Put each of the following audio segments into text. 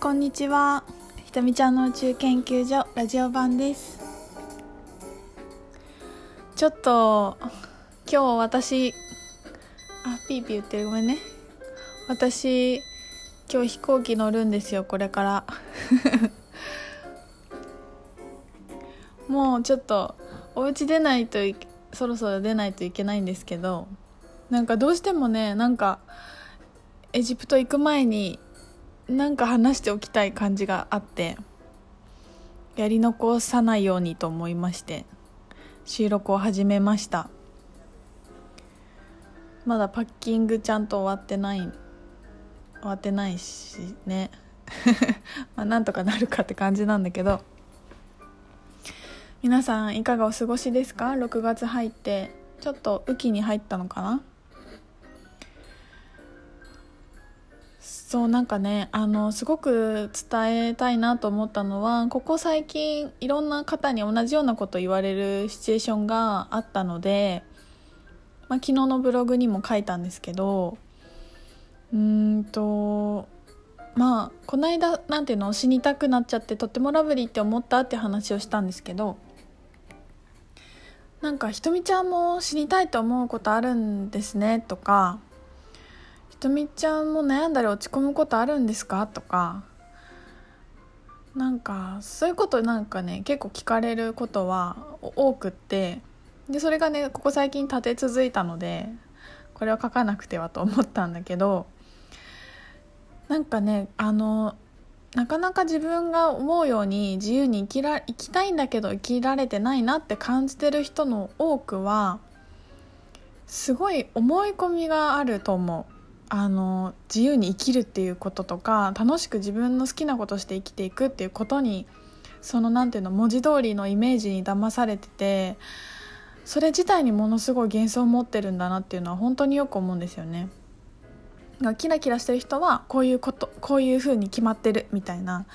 こんにちは。ひとみちゃんの宇宙研究所ラジオ版です。ちょっと今日私あピーピー言ってる。ごめんね。私今日飛行機乗るんですよこれから。もうちょっとお家出ないとそろそろ出ないといけないんですけどなんかどうしてもねなんかエジプト行く前になんか話しておきたい感じがあってやり残さないようにと思いまして収録を始めました。まだパッキングちゃんと終わってない終わってないしね。まあなんとかなるかって感じなんだけど。皆さんいかがお過ごしですか？6月入って。ちょっと雨季に入ったのかな？そうなんかねあのすごく伝えたいなと思ったのはここ最近いろんな方に同じようなこと言われるシチュエーションがあったので、まあ、昨日のブログにも書いたんですけどうんとまあこの間なんていうの死にたくなっちゃってとってもラブリーって思ったって話をしたんですけどなんかひとみちゃんも死にたいと思うことあるんですねとかひとみちゃんも悩んだり落ち込むことあるんですかとかなんかそういうことなんかね結構聞かれることは多くってでそれがねここ最近立て続いたのでこれは書かなくてはと思ったんだけどなんかねあのなかなか自分が思うように自由に生きら生きたいんだけど生きられてないなって感じてる人の多くはすごい思い込みがあると思うあの自由に生きるっていうこととか楽しく自分の好きなことして生きていくっていうことにその何ていうの文字通りのイメージに騙されててそれ自体にものすごい幻想を持ってるんだなっていうのは本当によく思うんですよね。がキラキラしてる人はこういうことこういう風に決まってるみたいな。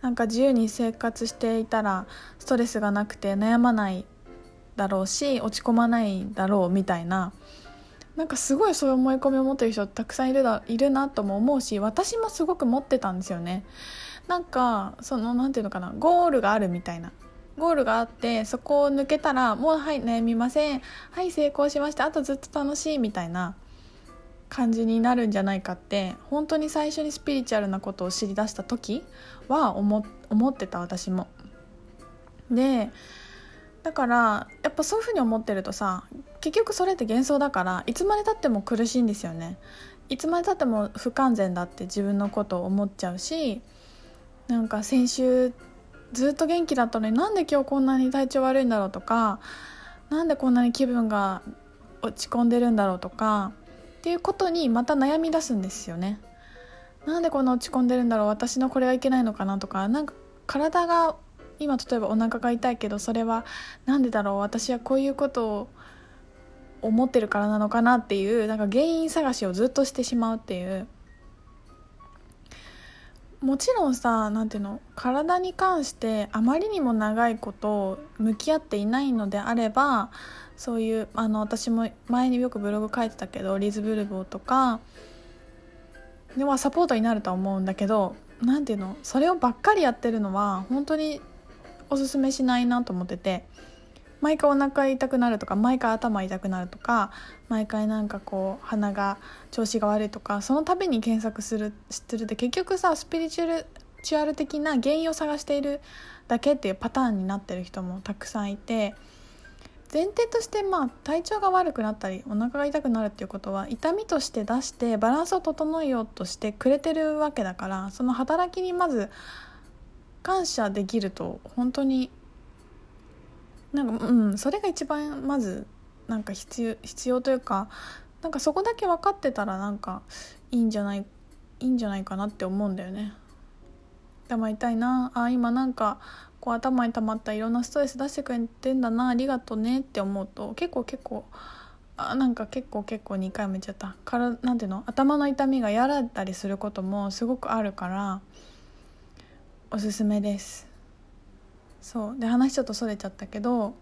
なんか自由に生活していたらストレスがなくて悩まないだろうし落ち込まないだろうみたいな。なんかすごいそういう思い込みを持ってる人たくさんいるだいるなとも思うし私もすごく持ってたんですよね。なんかその何て言うのかなゴールがあるみたいな。ゴールがあってそこを抜けたらもうはい悩みません。はい成功しました。あとずっと楽しいみたいな。感じになるんじゃないかって本当に最初にスピリチュアルなことを知り出した時は思ってた私も。でだからやっぱそういうふうに思ってるとさ結局それって幻想だからいつまでたっても苦しいんですよねいつまでたっても不完全だって自分のことを思っちゃうしなんか先週ずっと元気だったのになんで今日こんなに体調悪いんだろうとかなんでこんなに気分が落ち込んでるんだろうとかっていうことにまた悩み出すんですよね。なんでこんな落ち込んでるんだろう。私のこれはいけないのかなとか。なんか体が今例えばお腹が痛いけどそれは何でだろう。私はこういうことを思ってるからなのかなっていうなんか原因探しをずっとしてしまうっていう。もちろんさ何ていうの？体に関してあまりにも長いこと向き合っていないのであればそういうあの私も前によくブログ書いてたけどリズブルボーとかではサポートになるとは思うんだけど何ていうのそれをばっかりやってるのは本当におすすめしないなと思ってて毎回お腹痛くなるとか毎回頭痛くなるとか毎回なんかこう鼻が調子が悪いとかその度に検索する知ってるって結局さスピリチュルチュアル的な原因を探しているだけっていうパターンになってる人もたくさんいて前提としてまあ体調が悪くなったりお腹が痛くなるっていうことは痛みとして出してバランスを整えようとしてくれてるわけだからその働きにまず感謝できると本当になんかうんそれが一番まずなんか必要必要というかなんかそこだけ分かってたらなんかいいんじゃないいいんじゃないかなって思うんだよね。頭痛いなあ今なんかこう頭に溜まったいろんなストレス出してくれてんだなありがとねって思うと結構結構あなんか結構結構2回も言っちゃった。からなんていうの？頭の痛みがやられたりすることもすごくあるからおすすめです。そう。で話ちょっとそれちゃったけど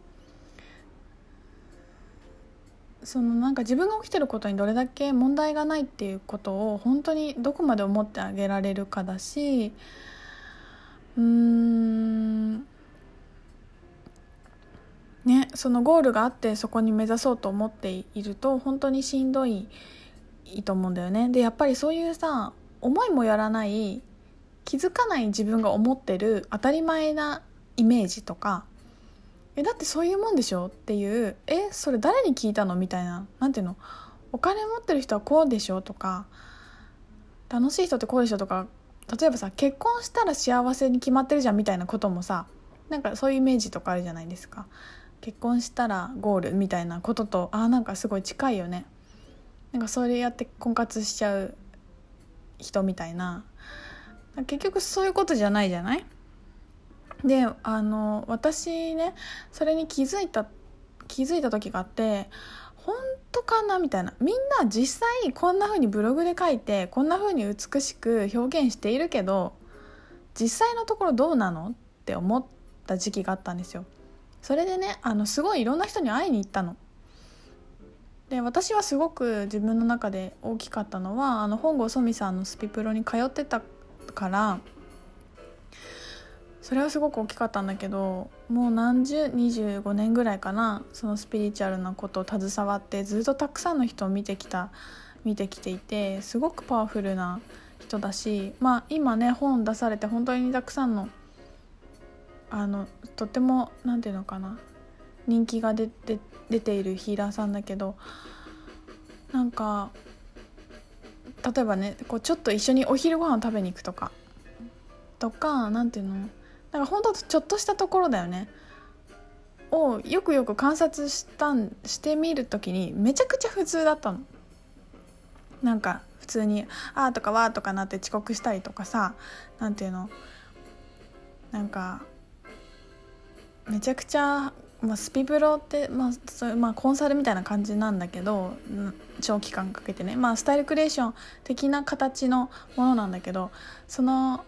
そのなんか自分が起きてることにどれだけ問題がないっていうことを本当にどこまで思ってあげられるかだしうーん。ねそのゴールがあってそこに目指そうと思っていると本当にしんどいいいと思うんだよね。でやっぱりそういうさ思いもやらない気づかない自分が思ってる当たり前なイメージとか。えだってそういうもんでしょっていうえそれ誰に聞いたのみたいな。何ていうの？お金持ってる人はこうでしょとか楽しい人ってこうでしょとか例えばさ結婚したら幸せに決まってるじゃんみたいなこともさなんかそういうイメージとかあるじゃないですか。結婚したらゴールみたいなこととあなんかすごい近いよね。なんかそれやって婚活しちゃう人みたいな。結局そういうことじゃないじゃない？であの私ねそれに気づいた気づいた時があって本当かなみたいな。みんな実際こんな風にブログで書いてこんな風に美しく表現しているけど実際のところどうなの？って思った時期があったんですよ。それでねあのすごいいろんな人に会いに行ったの。で私はすごく自分の中で大きかったのはあの本郷ソミさんのスピプロに通ってたからそれはすごく大きかったんだけどもう何十25年ぐらいかなそのスピリチュアルなことを携わってずっとたくさんの人を見てきた見てきていてすごくパワフルな人だしまあ今ね本出されて本当にたくさんのあのとても何て言うのかな人気が出て出ているヒーラーさんだけどなんか例えばねこうちょっと一緒にお昼ご飯食べに行くとかとか何て言うのなんか本当ちょっとしたところだよね。をよくよく観察したんしてみる時にめちゃくちゃ普通だったの。なんか普通に「あ」とか「わ」とかなって遅刻したりとかさ何ていうの？なんかめちゃくちゃ、まあ、スピブロって、まあそまあ、コンサルみたいな感じなんだけど長期間かけてね、まあ、スタイルクリエーション的な形のものなんだけどその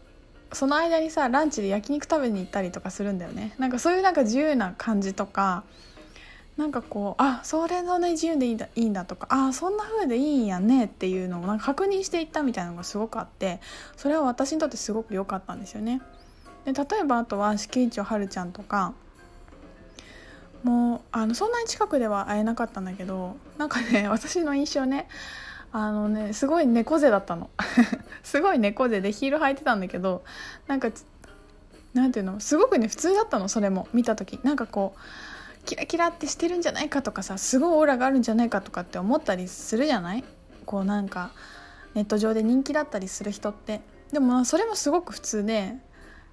その間にさランチで焼肉食べに行ったりとかするんだよねなんかそういうなんか自由な感じとかなんかこうあそれのね自由でいいんだいいんだとかあそんな風でいいんやねっていうのをなんか確認していったみたいなのがすごくあってそれは私にとってすごく良かったんですよね。で例えばあとは敷地はるちゃんとかもうあのそんなに近くでは会えなかったんだけどなんかね私の印象ねあのねすごい猫背だったのすごい猫背でヒール履いてたんだけどなんかなんていうの？すごくね普通だったのそれも。見た時。なんかこうキラキラってしてるんじゃないかとかさすごいオーラがあるんじゃないかとかって思ったりするじゃない？こうなんかネット上で人気だったりする人って。でもそれもすごく普通で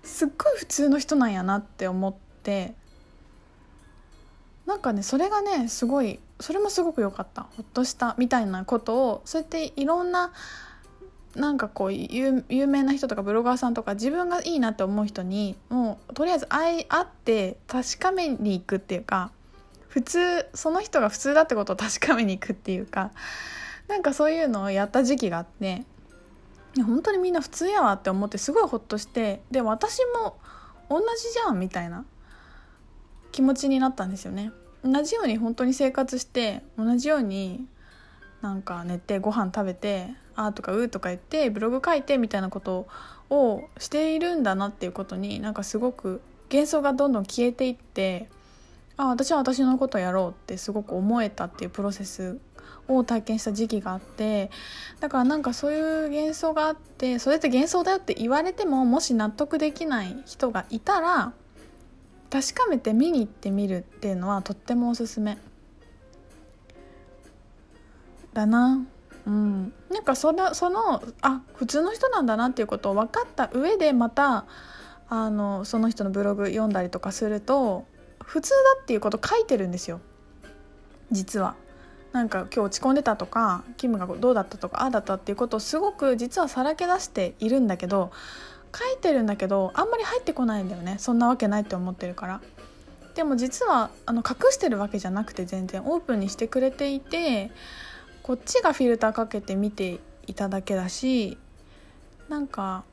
すっごい普通の人なんやなって思って。なんかねそれがねすごいそれもすごく良かった。ほっとしたみたいなことをそうやっていろんななんかこう有名な人とかブロガーさんとか自分がいいなって思う人にもうとりあえず会い会って確かめに行くっていうか普通その人が普通だってことを確かめに行くっていうかなんかそういうのをやった時期があって本当にみんな普通やわって思ってすごいホッとしてで私も同じじゃんみたいな気持ちになったんですよね。同じように本当に生活して同じようになんか寝てご飯食べて「あ」とか「う」とか言ってブログ書いてみたいなことをしているんだなっていうことになんかすごく幻想がどんどん消えていってあ私は私のことやろうってすごく思えたっていうプロセスを体験した時期があってだからなんかそういう幻想があってそれって幻想だよって言われてももし納得できない人がいたら確かめて見に行ってみるっていうのはとってもおすすめ。だな。うん。なんかそのそのあ普通の人なんだなっていうことを分かった上でまたあのその人のブログ読んだりとかすると普通だっていうこと書いてるんですよ。実は。なんか今日落ち込んでたとかキムがどうだったとかああだったっていうことをすごく実はさらけ出しているんだけど書いてるんだけどあんまり入ってこないんだよね。そんなわけないって思ってるから。でも実はあの隠してるわけじゃなくて全然オープンにしてくれていてこっちがフィルターかけて見ていただけだしなんか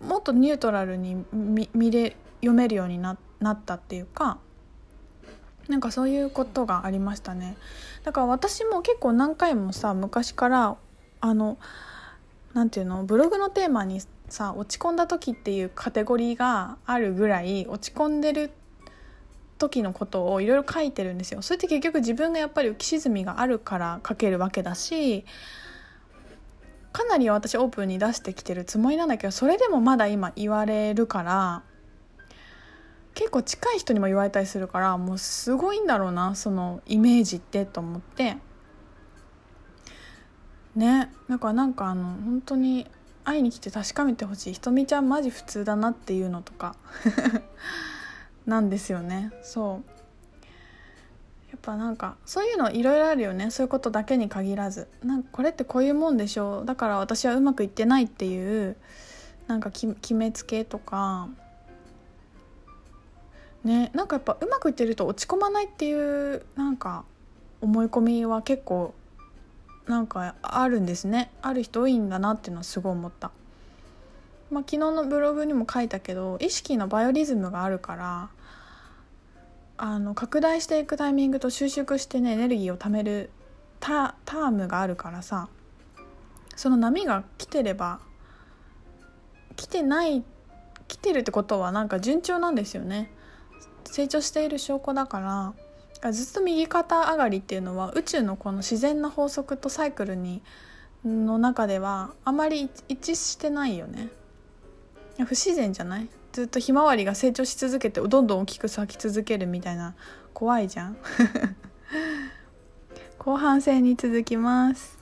もっとニュートラルに見見れ読めるようにななったっていうかなんかそういうことがありましたね。だから私も結構何回もさ昔からあのなんていうのブログのテーマにさ落ち込んだ時っていうカテゴリーがあるぐらい落ち込んでる時のことをいろいろ書いてるんですよ。それって結局自分がやっぱり浮き沈みがあるから書けるわけだしかなり私オープンに出してきてるつもりなんだけどそれでもまだ今言われるから結構近い人にも言われたりするからもうすごいんだろうなそのイメージってと思って。ねだからなんかあの本当に会いに来て確かめてほしい。ひとみちゃんマジ普通だなっていうのとか。なんですよね。そう。やっぱなんかそういうのいろいろあるよね。そういうことだけに限らず。なんかこれってこういうもんでしょう。だから私はうまくいってないっていうなんか決めつけとか。ね。なんかやっぱうまくいってると落ち込まないっていうなんか思い込みは結構なんかあるんですね。ある人多いんだなっていうのはすごい思った。まあ、昨日のブログにも書いたけど意識のバイオリズムがあるからあの拡大していくタイミングと収縮してねエネルギーを貯めるタタームがあるからさその波が来てれば来てない来てるってことはなんか順調なんですよね。成長している証拠だからずっと右肩上がりっていうのは宇宙のこの自然な法則とサイクルにの中ではあまり一致してないよね。不自然じゃない？ずっとひまわりが成長し続けてどんどん大きく咲き続けるみたいな。怖いじゃん。後半戦に続きます